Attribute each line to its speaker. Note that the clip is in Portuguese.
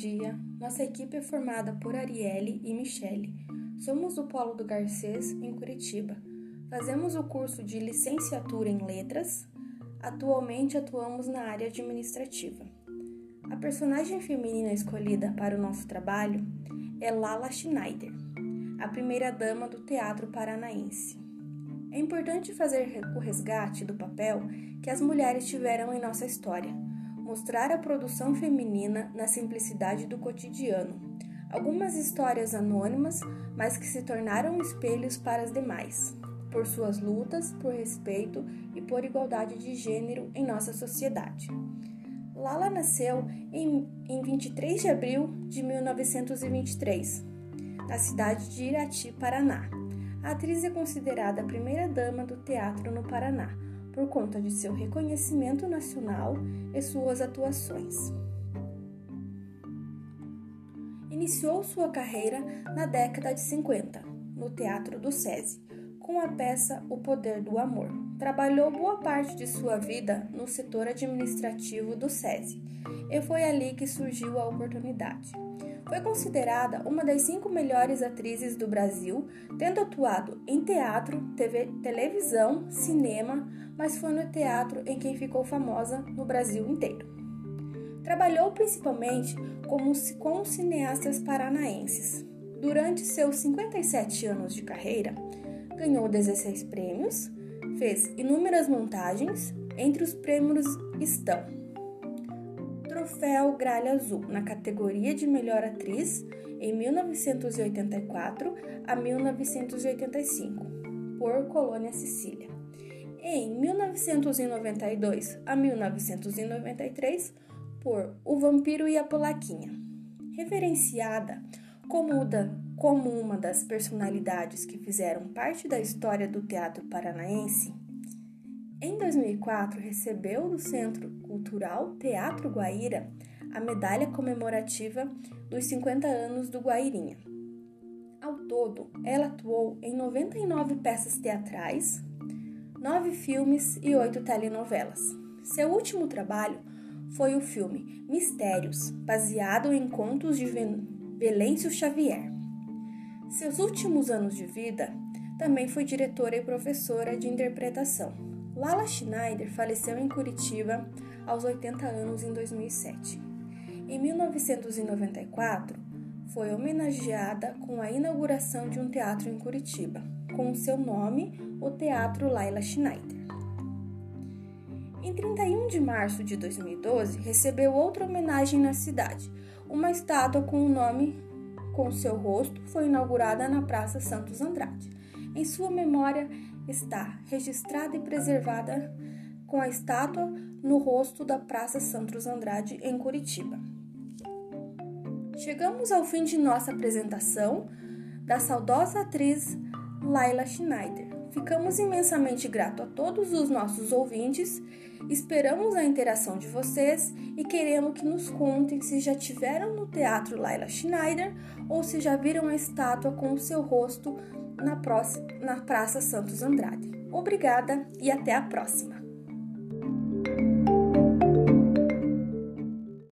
Speaker 1: dia. Nossa equipe é formada por Arielle e Michele. Somos do Polo do Garcês, em Curitiba. Fazemos o curso de licenciatura em Letras. Atualmente atuamos na área administrativa. A personagem feminina escolhida para o nosso trabalho é Lala Schneider, a primeira dama do teatro paranaense. É importante fazer o resgate do papel que as mulheres tiveram em nossa história mostrar a produção feminina na simplicidade do cotidiano. Algumas histórias anônimas, mas que se tornaram espelhos para as demais, por suas lutas, por respeito e por igualdade de gênero em nossa sociedade. Lala nasceu em, em 23 de abril de 1923, na cidade de Irati, Paraná. A atriz é considerada a primeira dama do teatro no Paraná por conta de seu reconhecimento nacional e suas atuações. Iniciou sua carreira na década de 50, no Teatro do SESI, com a peça O Poder do Amor. Trabalhou boa parte de sua vida no setor administrativo do SESI e foi ali que surgiu a oportunidade. Foi considerada uma das cinco melhores atrizes do Brasil, tendo atuado em teatro, TV, televisão, cinema, mas foi no teatro em que ficou famosa no Brasil inteiro. Trabalhou principalmente como, com cineastas paranaenses. Durante seus 57 anos de carreira, ganhou 16 prêmios, fez inúmeras montagens, entre os prêmios estão Troféu Gralha Azul na categoria de Melhor Atriz em 1984 a 1985 por Colônia Sicília. Em 1992 a 1993 por O Vampiro e a Polaquinha. Reverenciada como, da, como uma das personalidades que fizeram parte da história do teatro paranaense, em 2004, recebeu do Centro Cultural Teatro Guaíra a medalha comemorativa dos 50 anos do Guairinha. Ao todo, ela atuou em 99 peças teatrais, 9 filmes e 8 telenovelas. Seu último trabalho foi o filme Mistérios, baseado em contos de Velêncio Xavier. Seus últimos anos de vida, também foi diretora e professora de interpretação. Lala Schneider faleceu em Curitiba aos 80 anos em 2007. Em 1994, foi homenageada com a inauguração de um teatro em Curitiba, com seu nome, o Teatro Laila Schneider. Em 31 de março de 2012, recebeu outra homenagem na cidade. Uma estátua com o nome com seu rosto foi inaugurada na Praça Santos Andrade. Em sua memória está registrada e preservada com a estátua no rosto da Praça Santos Andrade, em Curitiba. Chegamos ao fim de nossa apresentação da saudosa atriz Laila Schneider. Ficamos imensamente gratos a todos os nossos ouvintes, esperamos a interação de vocês e queremos que nos contem se já tiveram no Teatro Laila Schneider ou se já viram a estátua com o seu rosto na, próxima, na Praça Santos Andrade. Obrigada e até a próxima!